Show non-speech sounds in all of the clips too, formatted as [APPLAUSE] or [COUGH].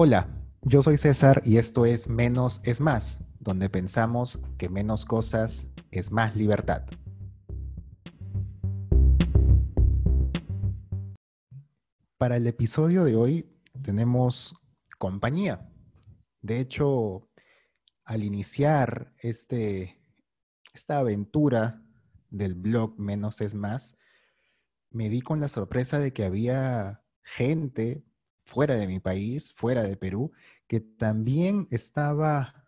Hola, yo soy César y esto es Menos es Más, donde pensamos que menos cosas es más libertad. Para el episodio de hoy tenemos compañía. De hecho, al iniciar este, esta aventura del blog Menos es Más, me di con la sorpresa de que había gente fuera de mi país, fuera de Perú, que también estaba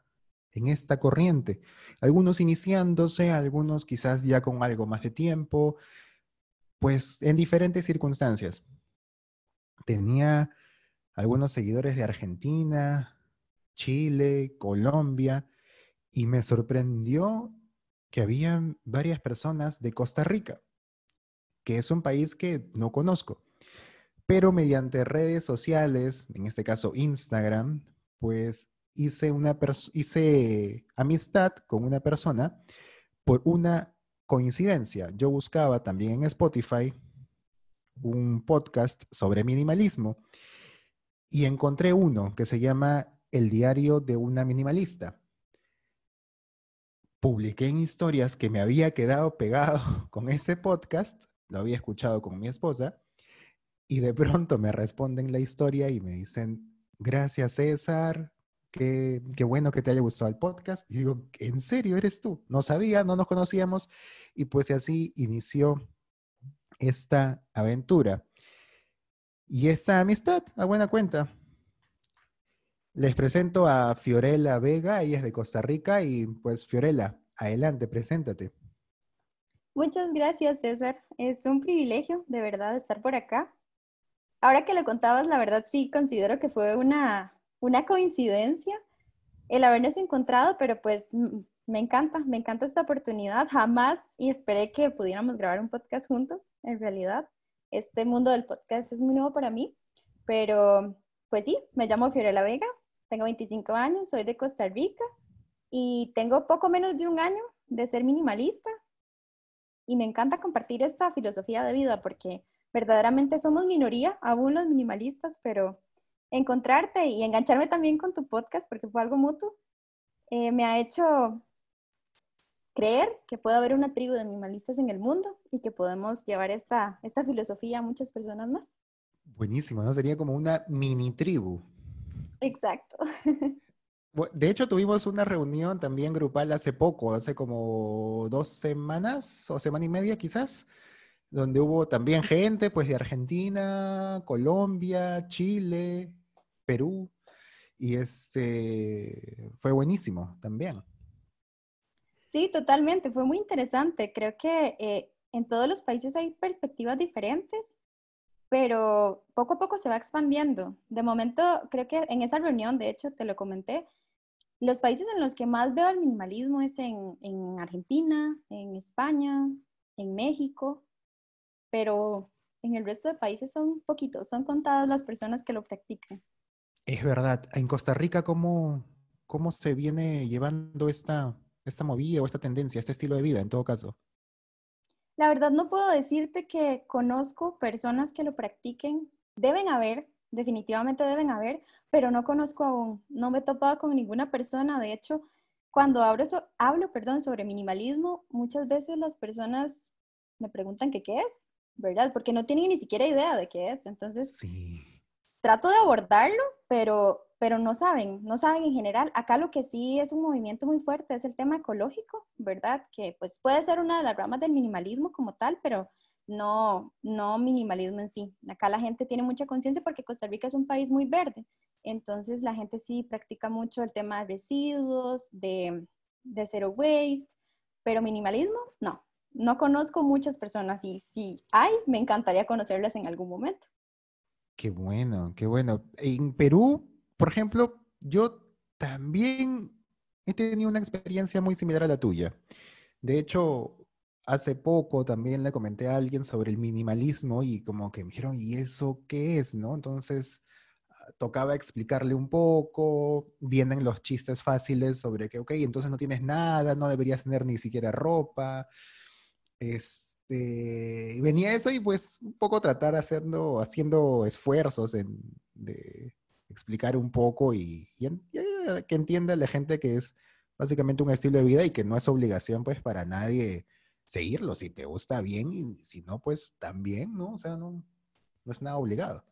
en esta corriente. Algunos iniciándose, algunos quizás ya con algo más de tiempo, pues en diferentes circunstancias. Tenía algunos seguidores de Argentina, Chile, Colombia, y me sorprendió que había varias personas de Costa Rica, que es un país que no conozco pero mediante redes sociales, en este caso Instagram, pues hice, una hice amistad con una persona por una coincidencia. Yo buscaba también en Spotify un podcast sobre minimalismo y encontré uno que se llama El diario de una minimalista. Publiqué en historias que me había quedado pegado [LAUGHS] con ese podcast, lo había escuchado con mi esposa, y de pronto me responden la historia y me dicen, gracias César, qué, qué, bueno que te haya gustado el podcast. Y digo, ¿en serio eres tú? No sabía, no nos conocíamos. Y pues así inició esta aventura. Y esta amistad, a buena cuenta. Les presento a Fiorella Vega, ella es de Costa Rica y pues Fiorella, adelante, preséntate. Muchas gracias, César. Es un privilegio de verdad estar por acá ahora que lo contabas, la verdad sí considero que fue una, una coincidencia el habernos encontrado, pero pues me encanta, me encanta esta oportunidad. Jamás y esperé que pudiéramos grabar un podcast juntos, en realidad. Este mundo del podcast es muy nuevo para mí, pero pues sí, me llamo Fiorella Vega, tengo 25 años, soy de Costa Rica y tengo poco menos de un año de ser minimalista y me encanta compartir esta filosofía de vida porque verdaderamente somos minoría, aún los minimalistas, pero encontrarte y engancharme también con tu podcast, porque fue algo mutuo, eh, me ha hecho creer que puede haber una tribu de minimalistas en el mundo y que podemos llevar esta, esta filosofía a muchas personas más. Buenísimo, ¿no? Sería como una mini tribu. Exacto. [LAUGHS] De hecho, tuvimos una reunión también grupal hace poco, hace como dos semanas o semana y media quizás, donde hubo también gente pues de Argentina, Colombia, Chile, Perú, y este fue buenísimo también. Sí, totalmente, fue muy interesante. Creo que eh, en todos los países hay perspectivas diferentes, pero poco a poco se va expandiendo. De momento, creo que en esa reunión, de hecho, te lo comenté, los países en los que más veo el minimalismo es en, en Argentina, en España, en México, pero en el resto de países son poquitos, son contadas las personas que lo practican. Es verdad. En Costa Rica, ¿cómo, cómo se viene llevando esta, esta movida o esta tendencia, este estilo de vida en todo caso? La verdad no puedo decirte que conozco personas que lo practiquen. Deben haber, definitivamente deben haber, pero no conozco aún. No me he topado con ninguna persona. De hecho, cuando hablo, hablo perdón, sobre minimalismo, muchas veces las personas me preguntan qué es ¿verdad? Porque no tienen ni siquiera idea de qué es. Entonces, trato de abordarlo, pero, pero no saben, no saben en general. Acá lo que sí es un movimiento muy fuerte es el tema ecológico, ¿verdad? Que pues puede ser una de las ramas del minimalismo como tal, pero no, no minimalismo en sí. Acá la gente tiene mucha conciencia porque Costa Rica es un país muy verde. Entonces la gente sí practica mucho el tema de residuos, de, de zero waste, pero minimalismo, no, no conozco muchas personas y si hay, me encantaría conocerlas en algún momento. Qué bueno, qué bueno. En Perú, por ejemplo, yo también he tenido una experiencia muy similar a la tuya. De hecho, hace poco también le comenté a alguien sobre el minimalismo y como que me dijeron, ¿y eso qué es? ¿No? Entonces, ah, tocaba explicarle un poco, vienen los chistes fáciles sobre que, ok, entonces no tienes nada, no deberías tener ni siquiera ropa, este, venía eso y pues un poco tratar haciendo, haciendo esfuerzos en, de, explicar un poco y, que entienda la gente que es básicamente un estilo de vida y que no es obligación pues para nadie seguirlo. Si te gusta bien y si no, pues también, ¿no? O sea, no, no es nada obligado.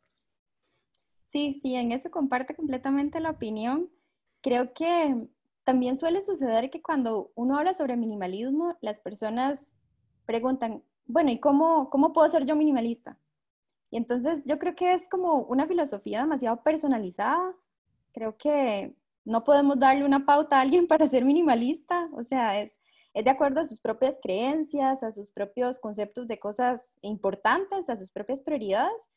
Sí, sí, en eso comparte completamente la opinión. Creo que también suele suceder que cuando uno habla sobre minimalismo, las personas preguntan, bueno, ¿y cómo, cómo puedo ser yo minimalista? Y entonces yo creo que es como una filosofía demasiado personalizada. Creo que no podemos darle una pauta a alguien [LAUGHS] para ser minimalista. O sea, es, es de acuerdo a sus propias creencias, a sus propios conceptos de cosas importantes, a sus propias prioridades.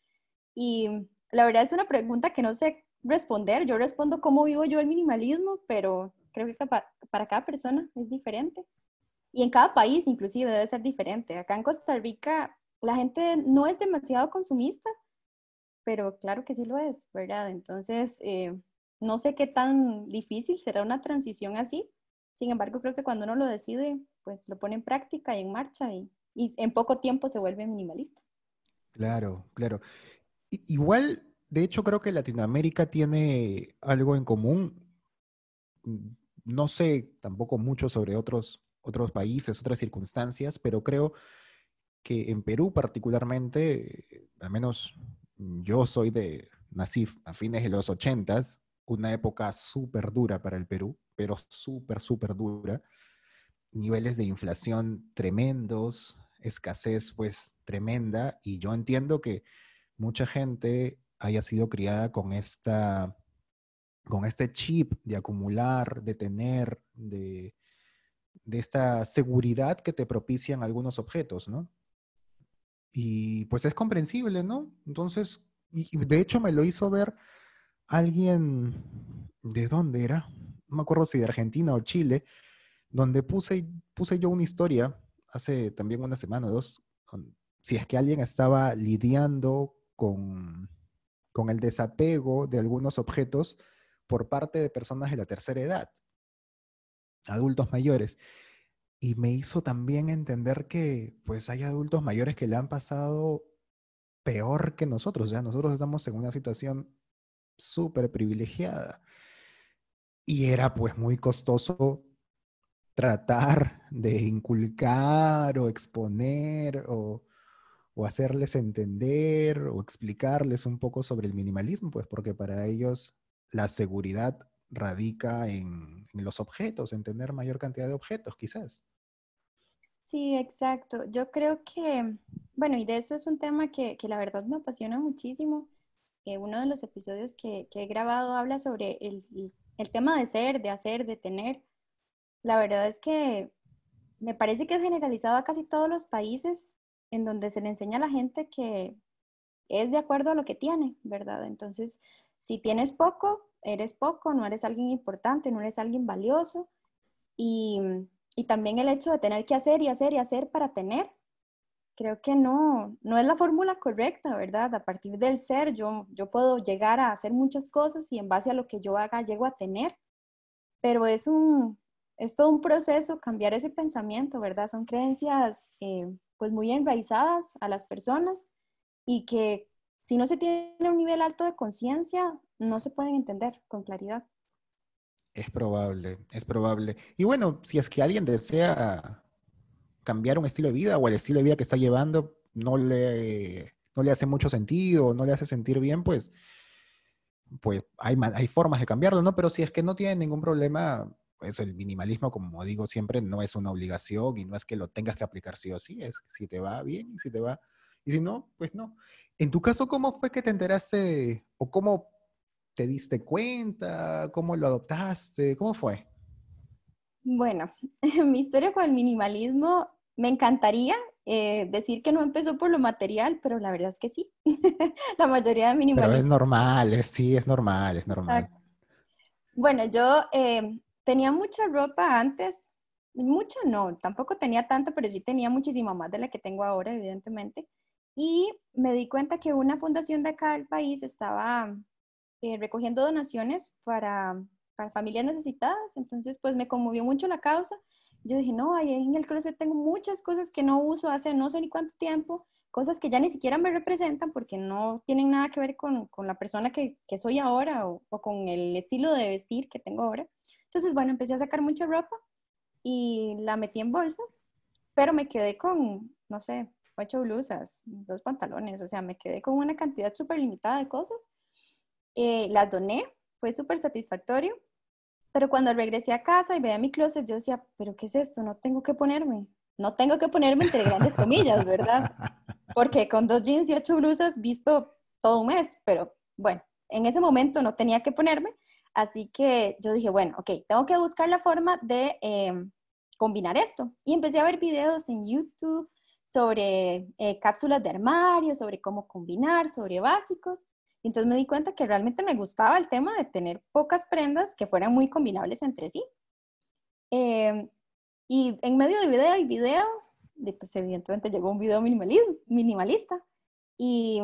Y la verdad es una pregunta que no sé responder. Yo respondo cómo vivo yo el minimalismo, pero creo que para cada persona es diferente. Y en cada país inclusive debe ser diferente. Acá en Costa Rica la gente no es demasiado consumista, pero claro que sí lo es, ¿verdad? Entonces, eh, no sé qué tan difícil será una transición así. Sin embargo, creo que cuando uno lo decide, pues lo pone en práctica y en marcha y, en poco tiempo se vuelve minimalista. Claro, claro. Igual, de hecho, creo que Latinoamérica tiene algo en común no sé tampoco mucho sobre otros, otros países, otras circunstancias, pero creo que en Perú particularmente, al menos yo soy de, nací a fines de los ochentas, una época súper dura para el Perú, pero súper, súper dura. Niveles de inflación tremendos, escasez pues tremenda, y yo entiendo que mucha gente haya sido criada con esta con este chip de acumular, de tener, de, esta seguridad que te propician algunos objetos, ¿no? Y pues es comprensible, ¿no? Entonces, y, de hecho me lo hizo ver alguien, ¿de dónde era? No me acuerdo si de Argentina o Chile, donde puse, puse yo una historia hace también una semana o dos, si es que alguien estaba lidiando con, con el desapego de algunos objetos por parte de personas de la tercera edad, adultos mayores. Y me hizo también entender que pues hay adultos mayores que le han pasado peor que nosotros. O sea, nosotros estamos en una situación súper privilegiada. Y era pues muy costoso tratar de inculcar o exponer o, o, hacerles entender o explicarles un poco sobre el minimalismo, pues porque para ellos la seguridad radica en, los objetos, en tener mayor cantidad de objetos, quizás. Sí, exacto. Yo creo que, bueno, y de eso es un tema que, la verdad me apasiona muchísimo. Eh, uno de los episodios que, he grabado habla sobre el, el, tema de ser, de hacer, de tener. La verdad es que me parece que es generalizado a casi todos los países en donde se le enseña a la gente que es de acuerdo a lo que tiene, ¿verdad? Entonces, si tienes poco, eres poco, no eres alguien importante, no eres alguien valioso. Y, también el hecho de tener que hacer y hacer y hacer para tener, creo que no, no es la fórmula correcta, ¿verdad? A partir del ser, yo, yo puedo llegar a hacer muchas cosas y en base a lo que yo haga, llego a tener. Pero es, un, es todo un proceso cambiar ese pensamiento, ¿verdad? Son creencias eh, pues muy enraizadas a las personas y que si no se tiene un nivel alto de conciencia, no se pueden entender con claridad. Es probable, es probable. Y bueno, si es que alguien desea cambiar un estilo de vida o el estilo de vida que está llevando no le, no le hace mucho sentido, no le hace sentir bien, pues, pues hay, hay formas de cambiarlo, ¿no? Pero si es que no tiene ningún problema, pues el minimalismo, como digo siempre, no es una obligación y no es que lo tengas que aplicar sí o sí, es si te va bien y si te va, y si no, pues no. En tu caso, ¿cómo fue que te enteraste o cómo te diste cuenta? ¿Cómo lo adoptaste? ¿Cómo fue? Bueno, [LAUGHS] mi historia con el minimalismo me encantaría eh, decir que no empezó por lo material, pero la verdad es que sí. [LAUGHS] la mayoría de minimalismo. Pero es normal, sí, es normal, es normal. Bueno, yo eh, tenía mucha ropa antes, mucha no, tampoco tenía tanta, pero sí tenía muchísimo más de la que tengo ahora, evidentemente. Y me di cuenta que una fundación de acá del país estaba eh, recogiendo donaciones para, para, familias necesitadas. Entonces, pues me conmovió mucho la causa Yo dije, no, ahí en el closet tengo muchas cosas que no uso hace no sé ni cuánto tiempo, cosas que ya ni siquiera me representan porque no tienen nada que ver con, con la persona que, que soy ahora o, o, con el estilo de vestir que tengo ahora. Entonces, bueno, empecé a sacar mucha ropa y la metí en bolsas, pero me quedé con, no sé, ocho blusas, dos pantalones, o sea, me quedé con una cantidad súper limitada de cosas. Eh, las doné, fue súper satisfactorio pero cuando regresé a casa y veía mi closet, yo decía, pero ¿qué es esto? No tengo que ponerme. No tengo que ponerme entre grandes comillas, ¿verdad? [LAUGHS] Porque con dos jeans y ocho blusas visto todo un mes, pero bueno, en ese momento no tenía que ponerme. Así que yo dije, bueno, ok, tengo que buscar la forma de em, combinar esto. Y empecé a ver videos en YouTube sobre eh, cápsulas de armario, sobre cómo combinar, sobre básicos. Entonces me di cuenta que realmente me gustaba el tema de tener pocas prendas que fueran muy combinables entre sí. Em, y en medio de video y video, pues evidentemente llegó un video minimalista. Y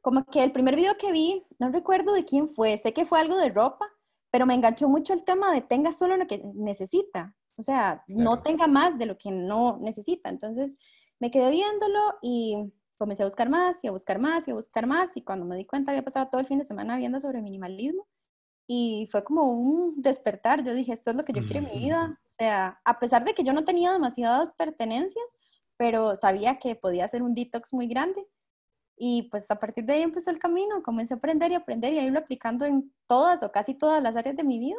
como que el primer video que vi, no recuerdo de quién fue, sé que fue algo de ropa, pero me enganchó mucho el tema de tenga solo lo que necesita. O sea, no tenga más de lo que no necesita. Entonces me quedé viéndolo y comencé a buscar más y a buscar más y a buscar más y cuando me di cuenta había pasado todo el fin de semana viendo sobre minimalismo y fue como un despertar. Yo dije, esto es lo que yo quiero en mi vida. O sea, a pesar de que yo no tenía demasiadas pertenencias, pero sabía que podía hacer un detox muy grande. Y pues a partir de ahí empezó el camino, comencé a aprender y aprender y a irlo aplicando en todas o casi todas las áreas de mi vida.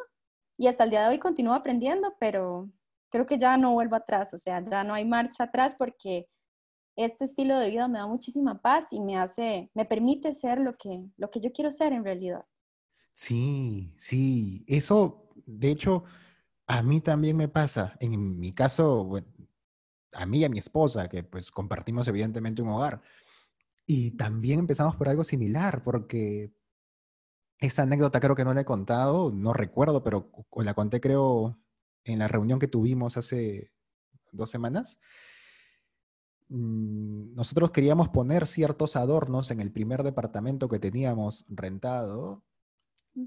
Y hasta el día de hoy continúo aprendiendo, pero creo que ya no vuelvo atrás, o sea, ya no hay marcha atrás porque este estilo de vida me da muchísima paz y me hace, me permite ser lo que, lo que yo quiero ser en realidad. Sí, sí, eso, de hecho, a mí también me pasa. En mi caso, a mí y a mi esposa, que pues compartimos evidentemente un hogar. Y también empezamos por algo similar, porque esa anécdota creo que no la he contado, no recuerdo, pero la conté creo en la reunión que tuvimos hace dos semanas. Mm, nosotros queríamos poner ciertos adornos en el primer departamento que teníamos rentado,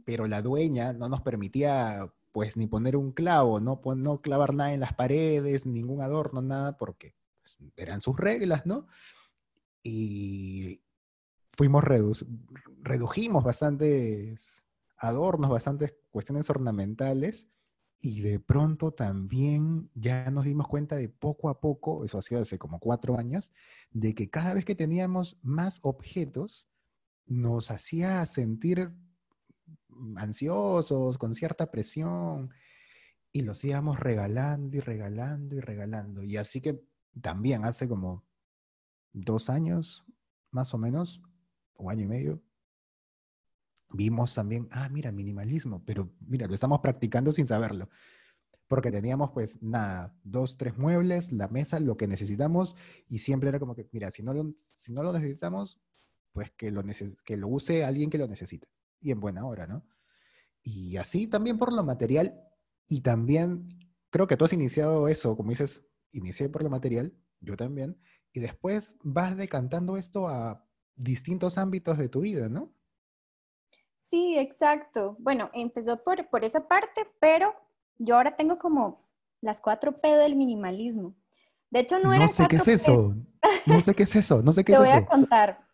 pero la dueña no nos permitía pues ni poner un clavo, no, no clavar nada en las paredes, ningún adorno, nada, porque pues, eran sus reglas, ¿no? Y fuimos redujimos bastantes adornos, bastantes cuestiones ornamentales y de pronto también ya nos dimos cuenta de poco a poco, eso ha sido hace como cuatro años, de que cada vez que teníamos más objetos, nos hacía sentir ansiosos, con cierta presión, y los íbamos regalando y regalando y regalando. Y así que también hace como dos años, más o menos, o año y medio, vimos también, ah, mira, minimalismo, pero mira, lo estamos practicando sin saberlo. Porque teníamos pues nada, dos, tres muebles, la mesa, lo que necesitamos, y siempre era como que, mira, si no lo, si no lo necesitamos, pues que lo, que lo use alguien que lo necesite. Y en buena hora, ¿no? Y así también por lo material, y también creo que tú has iniciado eso, como dices, inicié por lo material, yo también, y después vas decantando esto a distintos ámbitos de tu vida, ¿no? Sí, exacto. Bueno, empezó por, por esa parte, pero yo ahora tengo como las cuatro P del minimalismo. De hecho, no, era. No sé qué es eso. No sé qué es eso. No sé qué [LAUGHS] Te es eso. Te voy a contar.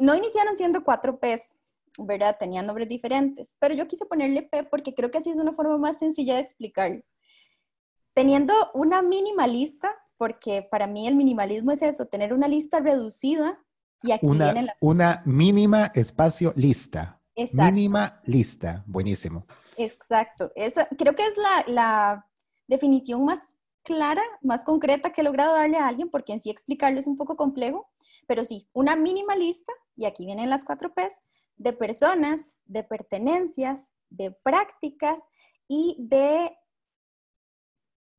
no iniciaron siendo cuatro Ps, ¿verdad? Tenían nombres diferentes. Pero yo quise ponerle P porque creo que así es una forma más sencilla de explicarlo. Teniendo una minimalista, porque para mí el minimalismo es eso, tener una lista reducida y aquí una, viene la... Una mínima espacio lista. Mínima lista, buenísimo. Exacto, Esa, creo que es la, definición más clara, más concreta que he logrado darle a alguien, porque en sí explicarlo es un poco complejo, pero sí, una mínima lista, y aquí vienen las cuatro P's, de personas, de pertenencias, de prácticas y de...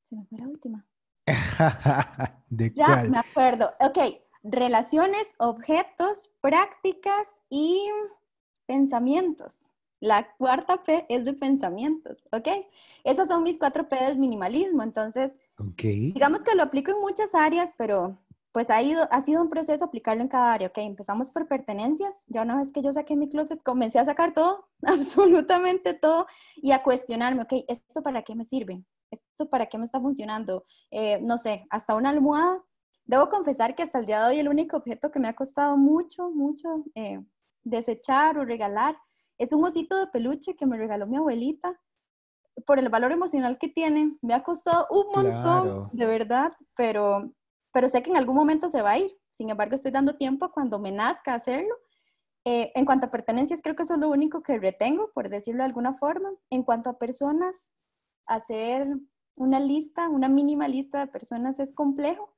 Se me fue la última. [LAUGHS] ¿De ya me acuerdo. Ok, relaciones, objetos, prácticas y pensamientos. La cuarta P es de pensamientos, ¿ok? Esas son mis cuatro P del minimalismo. Entonces, digamos que lo aplico en muchas áreas, pero pues ha, ido, ha sido un proceso aplicarlo en cada área, ¿ok? Empezamos por pertenencias. Ya una vez que yo saqué mi closet, comencé a sacar todo, [LAUGHS] absolutamente todo, y a cuestionarme, ¿ok? ¿Esto para qué me sirve? ¿esto para qué me está funcionando? Eh, no sé, hasta una almohada. Debo confesar que hasta el día de hoy el único objeto que me ha costado mucho, mucho eh, desechar o regalar es un osito de peluche que me regaló mi abuelita por el valor emocional que tiene. Me ha costado un montón, de verdad, pero, pero sé que en algún momento se va a ir. Sin embargo, estoy dando tiempo cuando me nazca hacerlo. Eh, en cuanto a pertenencias, creo que eso es lo único que retengo, por decirlo de alguna forma. En cuanto a personas, hacer una lista, una mínima lista de personas es complejo,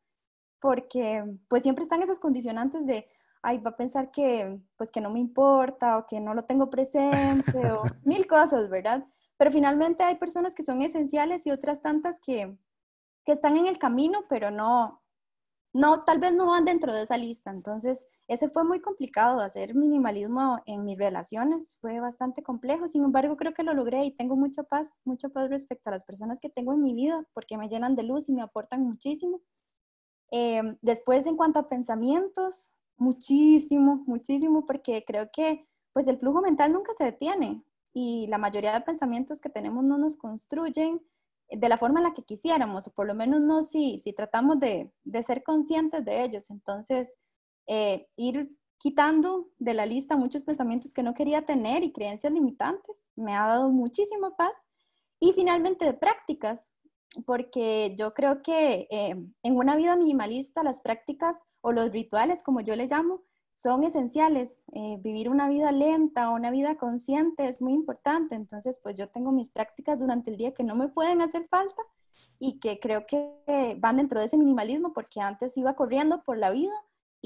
porque pues siempre están esas condicionantes de, ay, va a pensar que pues que no me importa o que no lo tengo presente o [LAUGHS] mil cosas, ¿verdad? Pero finalmente hay personas que son esenciales y otras tantas que, que están en el camino, pero no, no, tal vez no van dentro de esa lista. Entonces, ese fue muy complicado, hacer minimalismo en mis relaciones fue bastante complejo. Sin embargo, creo que lo logré y tengo mucha paz, mucha paz respecto a las personas que tengo en mi vida porque me llenan de luz y me aportan muchísimo. Eh, después, en cuanto a pensamientos, muchísimo, muchísimo, porque creo que pues el flujo mental nunca se detiene y la mayoría de pensamientos que tenemos no nos construyen de la forma en la que quisiéramos, o por lo menos no si, si tratamos de, de ser conscientes de ellos. Entonces, eh, ir quitando de la lista muchos pensamientos que no quería tener y creencias limitantes me ha dado muchísima paz. Y finalmente de prácticas, porque yo creo que eh, en una vida minimalista las prácticas o los rituales, como yo le llamo, son esenciales. Eh, vivir una vida lenta, una vida consciente es muy importante. Entonces, pues yo tengo mis prácticas durante el día que no me pueden hacer falta y que creo que van dentro de ese minimalismo porque antes iba corriendo por la vida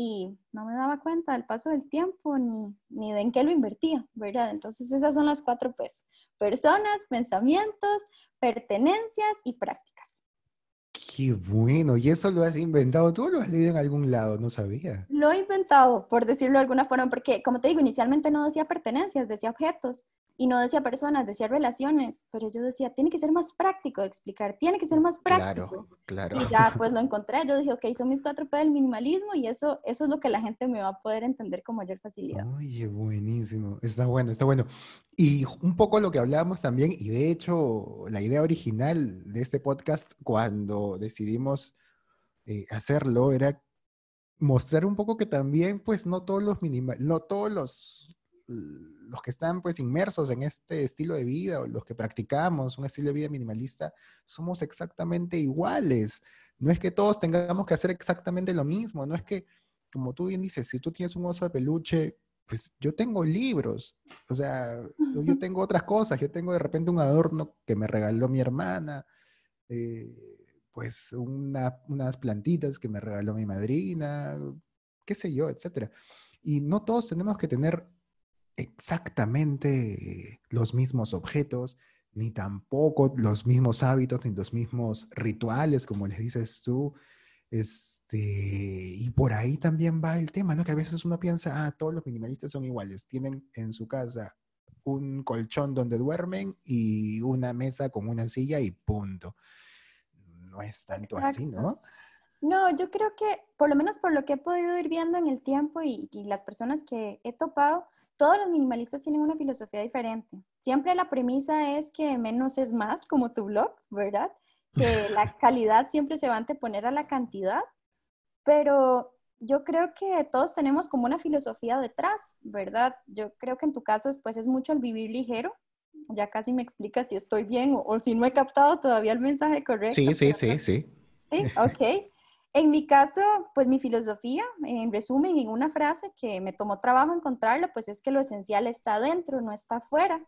y no me daba cuenta del paso del tiempo ni, ni de en qué lo invertía, ¿verdad? Entonces esas son las cuatro pues, personas, pensamientos, pertenencias y prácticas. Qué bueno, y eso lo has inventado, tú lo has leído en algún lado, no sabía. Lo he inventado, por decirlo de alguna forma, porque como te digo, inicialmente no decía pertenencias, decía objetos, y no decía personas, decía relaciones, pero yo decía, tiene que ser más práctico de explicar, tiene que ser más práctico. Claro, claro. Y ya pues lo [LAUGHS] encontré, yo dije, ok, son mis cuatro P del minimalismo y eso, eso es lo que la gente me va a poder entender con mayor facilidad. Oye, buenísimo, está bueno, está bueno. Y un poco lo que hablábamos también, y de hecho la idea original de este podcast cuando decidimos eh, hacerlo era mostrar un poco que también pues no todos los minimal, no todos los los que están pues inmersos en este estilo de vida o los que practicamos un estilo de vida minimalista, somos exactamente iguales. No es que todos tengamos que hacer exactamente lo mismo, no es que, como tú bien dices, si tú tienes un oso de peluche, pues yo tengo libros, o sea, yo tengo otras cosas, yo tengo de repente un adorno que me regaló mi hermana, eh, pues unas plantitas que me regaló mi madrina, qué sé yo, etcétera. Y no todos tenemos que tener exactamente los mismos objetos, ni tampoco los mismos hábitos, ni los mismos rituales, como les dices tú. Este, y por ahí también va el tema, ¿no? Que a veces uno piensa, ah, todos los minimalistas son iguales, tienen en su casa un colchón donde duermen y una mesa con una silla y punto. No es tanto así, ¿no? No, yo creo que, por lo menos por lo que he podido ir viendo en el tiempo y, y, las personas que he topado, todos los minimalistas tienen una filosofía diferente. Siempre la premisa es que menos es más, como tu blog, ¿verdad? Que [LAUGHS] la calidad siempre se va a anteponer a la cantidad, pero yo creo que todos tenemos como una filosofía detrás, ¿verdad? Yo creo que en tu caso, pues es mucho el vivir ligero. Ya casi me explicas si estoy bien o, o si no he captado todavía el mensaje correcto. Sí, sí, sí, sí. Sí, ok. En mi caso, pues mi filosofía, en resumen, en una frase que me tomó trabajo encontrarla, pues es que lo esencial está dentro, no está afuera.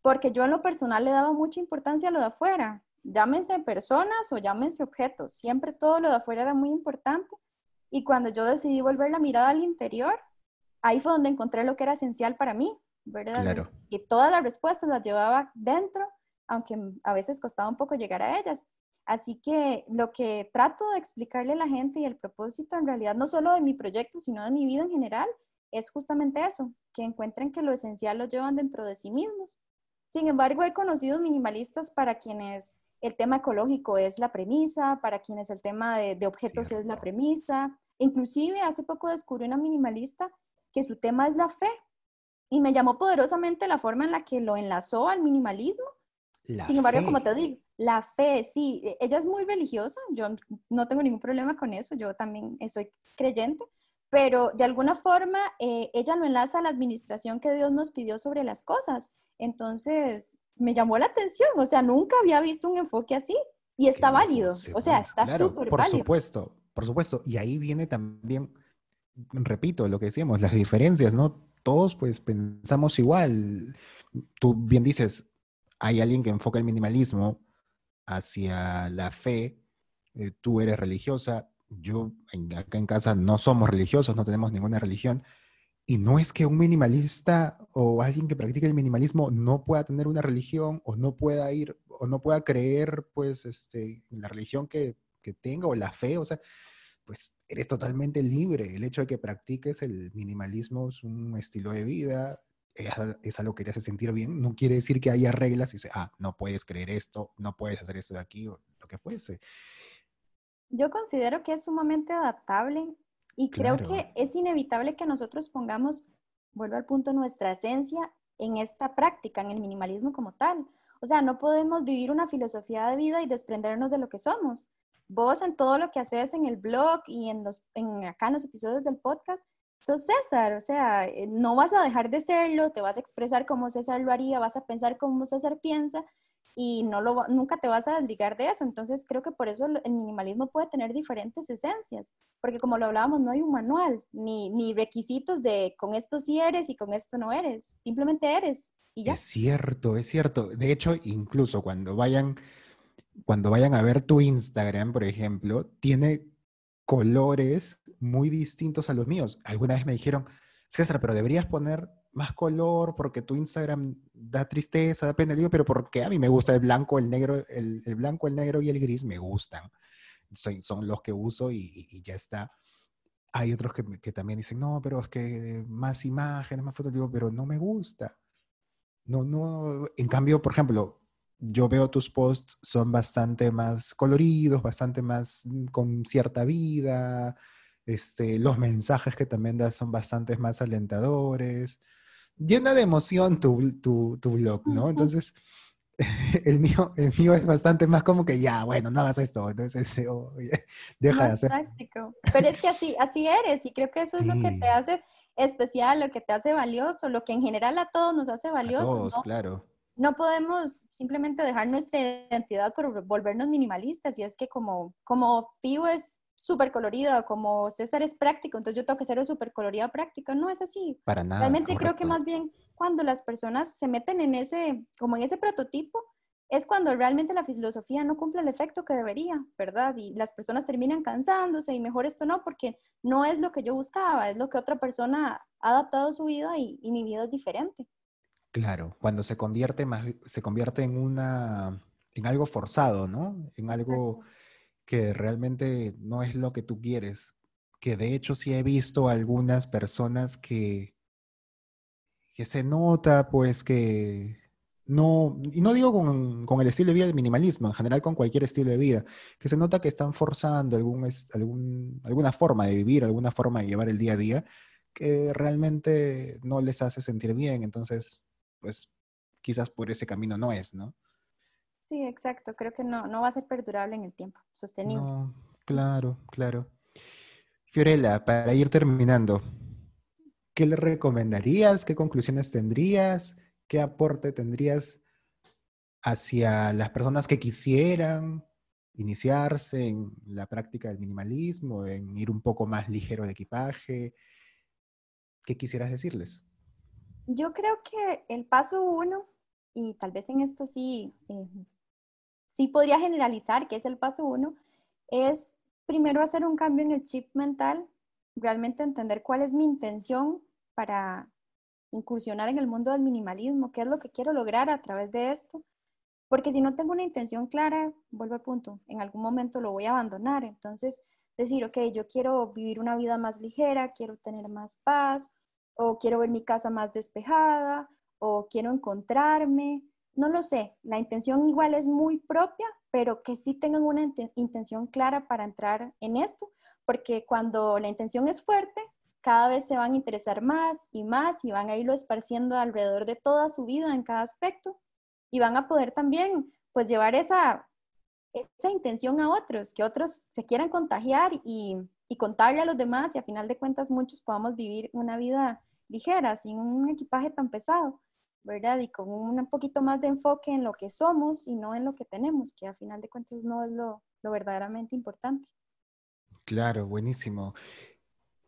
Porque yo en lo personal le daba mucha importancia a lo de afuera. Llámense personas o llámense objetos. Siempre todo lo de afuera era muy importante. Y cuando yo decidí volver la mirada al interior, ahí fue donde encontré lo que era esencial para mí, ¿verdad? Claro. Y todas las respuestas las llevaba dentro, aunque a veces costaba un poco llegar a ellas. Así que lo que trato de explicarle a la gente y el propósito en realidad no solo de mi proyecto, sino de mi vida en general, es justamente eso, que encuentren que lo esencial lo llevan dentro de sí mismos. Sin embargo, he conocido minimalistas para quienes el tema ecológico es la premisa, para quienes el tema de, objetos es la premisa. Inclusive hace poco descubrí una minimalista que su tema es la fe y me llamó poderosamente la forma en la que lo enlazó al minimalismo. Sin embargo, como te digo, la fe, sí, e, ella es muy religiosa, yo no tengo ningún problema con eso, yo también soy creyente, pero de alguna forma eh, ella lo enlaza a la administración que Dios nos pidió sobre las cosas. Entonces, me llamó la atención, o sea, nunca había visto un enfoque así y está válido, o sea, está súper válido. Por supuesto, por supuesto, y ahí viene también, repito, lo que decíamos, las diferencias, ¿no? Todos pues pensamos igual. Tú bien dices, hay alguien que enfoca el minimalismo hacia la fe, eh, tú eres religiosa, yo acá en casa no somos religiosos, no tenemos ninguna religión, y no es que un minimalista o alguien que practique el minimalismo no pueda tener una religión o no pueda ir o no pueda creer pues este, en la religión que, que tenga o la fe, o sea, pues eres totalmente libre. El hecho de que practiques el minimalismo es un estilo de vida, es, algo que te hace sentir bien. No quiere decir que haya reglas y dice, ah, no puedes creer esto, no puedes hacer esto de aquí o lo que fuese. Yo considero que es sumamente adaptable y creo que es inevitable que nosotros pongamos, vuelvo al punto, nuestra esencia en esta práctica, en el minimalismo como tal. O sea, no podemos vivir una filosofía de vida y desprendernos de lo que somos. Vos en todo lo que haces en el blog y en, los, en acá en los episodios del podcast, sos César, o sea, eh, no vas a dejar de serlo, te vas a expresar como César lo haría, vas a pensar como César piensa y no lo, nunca te vas a desligar de eso. Entonces creo que por eso el minimalismo puede tener diferentes esencias, porque como lo hablábamos, no hay un manual ni, ni requisitos de con esto sí eres y con esto no eres, simplemente eres. Y ya. Es cierto, es cierto. De hecho, incluso cuando vayan, cuando vayan a ver tu Instagram, por ejemplo, tiene colores muy distintos a los míos. Alguna vez me dijeron, César, pero deberías poner más color porque tu Instagram da tristeza, da pena. Digo, pero porque a mí me gusta el blanco, el negro, el, blanco, el negro y el gris me gustan. Son, son los que uso y, ya está. Hay otros que, que, también dicen, no, pero es que más imágenes, más fotos. Digo, pero no me gusta. No, no. En cambio, por ejemplo, yo veo tus posts son bastante más coloridos, bastante más mm, con cierta vida. Este, los mensajes que también das son bastante más alentadores llena de emoción tu, tu, tu blog, ¿no? Entonces, [LAUGHS] el mío, el mío es bastante más como que ya, bueno, no hagas esto, entonces [LAUGHS] deja de hacer. Práctico. Pero es que así, así eres y creo que eso es lo que te hace especial, lo que te hace valioso, lo que en general a todos nos hace valioso. A todos, claro. No podemos simplemente dejar nuestra identidad por volvernos minimalistas y es que como, como Pío es súper colorida, como César es práctico, entonces yo tengo que ser súper colorida práctica. No es así. Para nada. Realmente creo que más bien cuando las personas se meten en ese, como en ese prototipo, es cuando realmente la filosofía no cumple el efecto que debería, ¿verdad? Y las personas terminan cansándose y mejor esto no, porque no es lo que yo buscaba, es lo que otra persona ha adaptado a su vida y, mi vida es diferente. Claro, cuando se convierte más, se convierte en una, en algo forzado, ¿no? En algo que realmente no es lo que tú quieres. Que de hecho sí he visto algunas personas que, que se nota pues que no, y no digo con, con, el estilo de vida del minimalismo, en general con cualquier estilo de vida, que se nota que están forzando algún, algún, alguna forma de vivir, alguna forma de llevar el día a día, que realmente no les hace sentir bien. Entonces, pues quizás por ese camino no es, ¿no? Sí, exacto. Creo que no, no va a ser perdurable en el tiempo, sostenible. No, claro, claro. Fiorella, para ir terminando, ¿qué le recomendarías? ¿Qué conclusiones tendrías? ¿Qué aporte tendrías hacia las personas que quisieran iniciarse en la práctica del minimalismo, en ir un poco más ligero de equipaje? ¿Qué quisieras decirles? Yo creo que el paso uno, y tal vez en esto sí eh, sí podría generalizar, que es el paso uno, es primero hacer un cambio en el chip mental, realmente entender cuál es mi intención para incursionar en el mundo del minimalismo, qué es lo que quiero lograr a través de esto, porque si no tengo una intención clara, vuelvo al punto, en algún momento lo voy a abandonar, entonces decir, ok, yo quiero vivir una vida más ligera, quiero tener más paz, o quiero ver mi casa más despejada, o quiero encontrarme, no lo sé, la intención igual es muy propia, pero que sí tengan una intención clara para entrar en esto, porque cuando la intención es fuerte, cada vez se van a interesar más y más y van a irlo esparciendo alrededor de toda su vida en cada aspecto y van a poder también pues llevar esa, esa intención a otros, que otros se quieran contagiar y, y contarle a los demás y a final de cuentas muchos podamos vivir una vida ligera, sin un equipaje tan pesado, ¿verdad? Y con un poquito más de enfoque en lo que somos y no en lo que tenemos, que a final de cuentas no es lo, lo verdaderamente importante. Claro, buenísimo.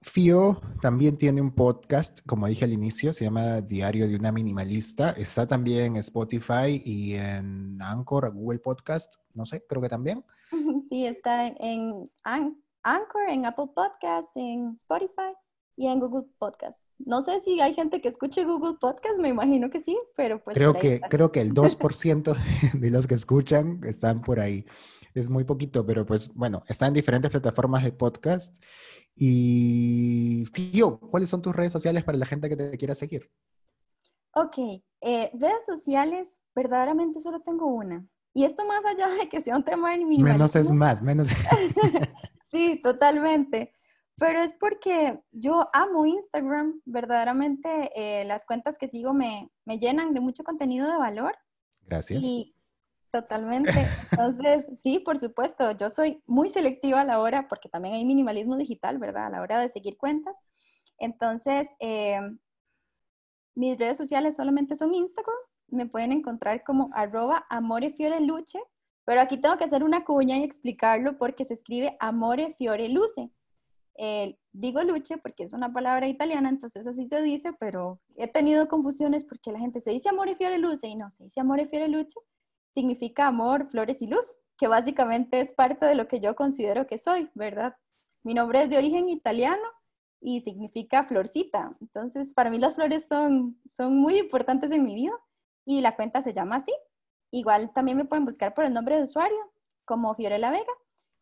Fio también tiene un podcast, como dije al inicio, se llama Diario de una Minimalista. Está también en Spotify y en Anchor, Google Podcast, no sé, creo que también. [LAUGHS] Sí, está en Anchor, en Apple Podcast, en Spotify y en Google Podcast. No sé si hay gente que escuche Google Podcast, me imagino que sí, pero pues... Creo, que, creo que el 2% [LAUGHS] de los que escuchan están por ahí. Es muy poquito, pero pues bueno, está en diferentes plataformas de podcast. Y Fio, ¿cuáles son tus redes sociales para la gente que te quiera seguir? Ok, eh, redes sociales, verdaderamente solo tengo una. Y esto más allá de que sea un tema de minimalismo. Menos es más, menos. [LAUGHS] sí, totalmente. Pero es porque yo amo Instagram, verdaderamente eh, las cuentas que sigo me, me, llenan de mucho contenido de valor. Gracias. Y totalmente. [LAUGHS] Entonces, sí, por supuesto, yo soy muy selectiva a la hora, porque también hay minimalismo digital, ¿verdad? A la hora de seguir cuentas. Entonces, eh, mis redes sociales solamente son Instagram, me pueden encontrar como arroba amorefioreluce, pero aquí tengo que hacer una cuña y explicarlo porque se escribe amore fiore luce. Digo luce porque es una palabra italiana, entonces así se dice, pero he tenido confusiones porque la gente se dice amore fiore luce y no, se dice amore fiore luce, significa amor, flores y luz, que básicamente es parte de lo que yo considero que soy, ¿verdad? Mi nombre es de origen italiano y significa florcita, entonces para mí las flores son, son muy importantes en mi vida y la cuenta se llama así. Igual también me pueden buscar por el nombre de usuario, como Fiorella Vega,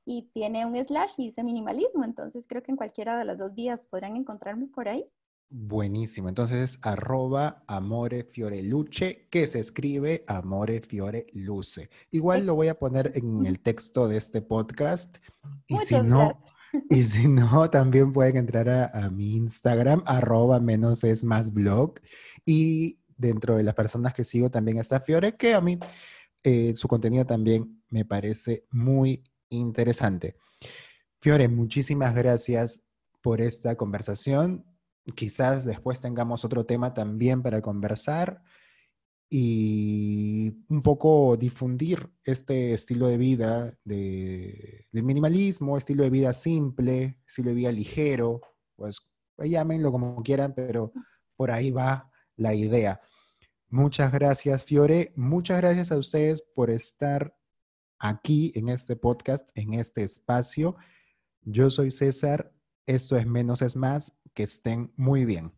y tiene un slash y dice minimalismo, entonces creo que en cualquiera de las dos vías podrán encontrarme por ahí. Buenísimo, entonces arroba amore fiore luce, que se escribe amore fiore luce. Igual lo voy a poner en el texto de este podcast. Y si no, [LAUGHS] y si no, también pueden entrar a, a, mi Instagram, arroba menos es más blog. Y dentro de las personas que sigo también está Fiore, que a mí eh, su contenido también me parece muy interesante. Fiore, muchísimas gracias por esta conversación. Quizás después tengamos otro tema también para conversar y un poco difundir este estilo de vida de, minimalismo, estilo de vida simple, estilo de vida ligero, pues llámenlo como quieran, pero por ahí va la idea. Muchas gracias, Fiore. Muchas gracias a ustedes por estar aquí en este podcast, en este espacio. Yo soy César. Esto es Menos es Más. Que estén muy bien.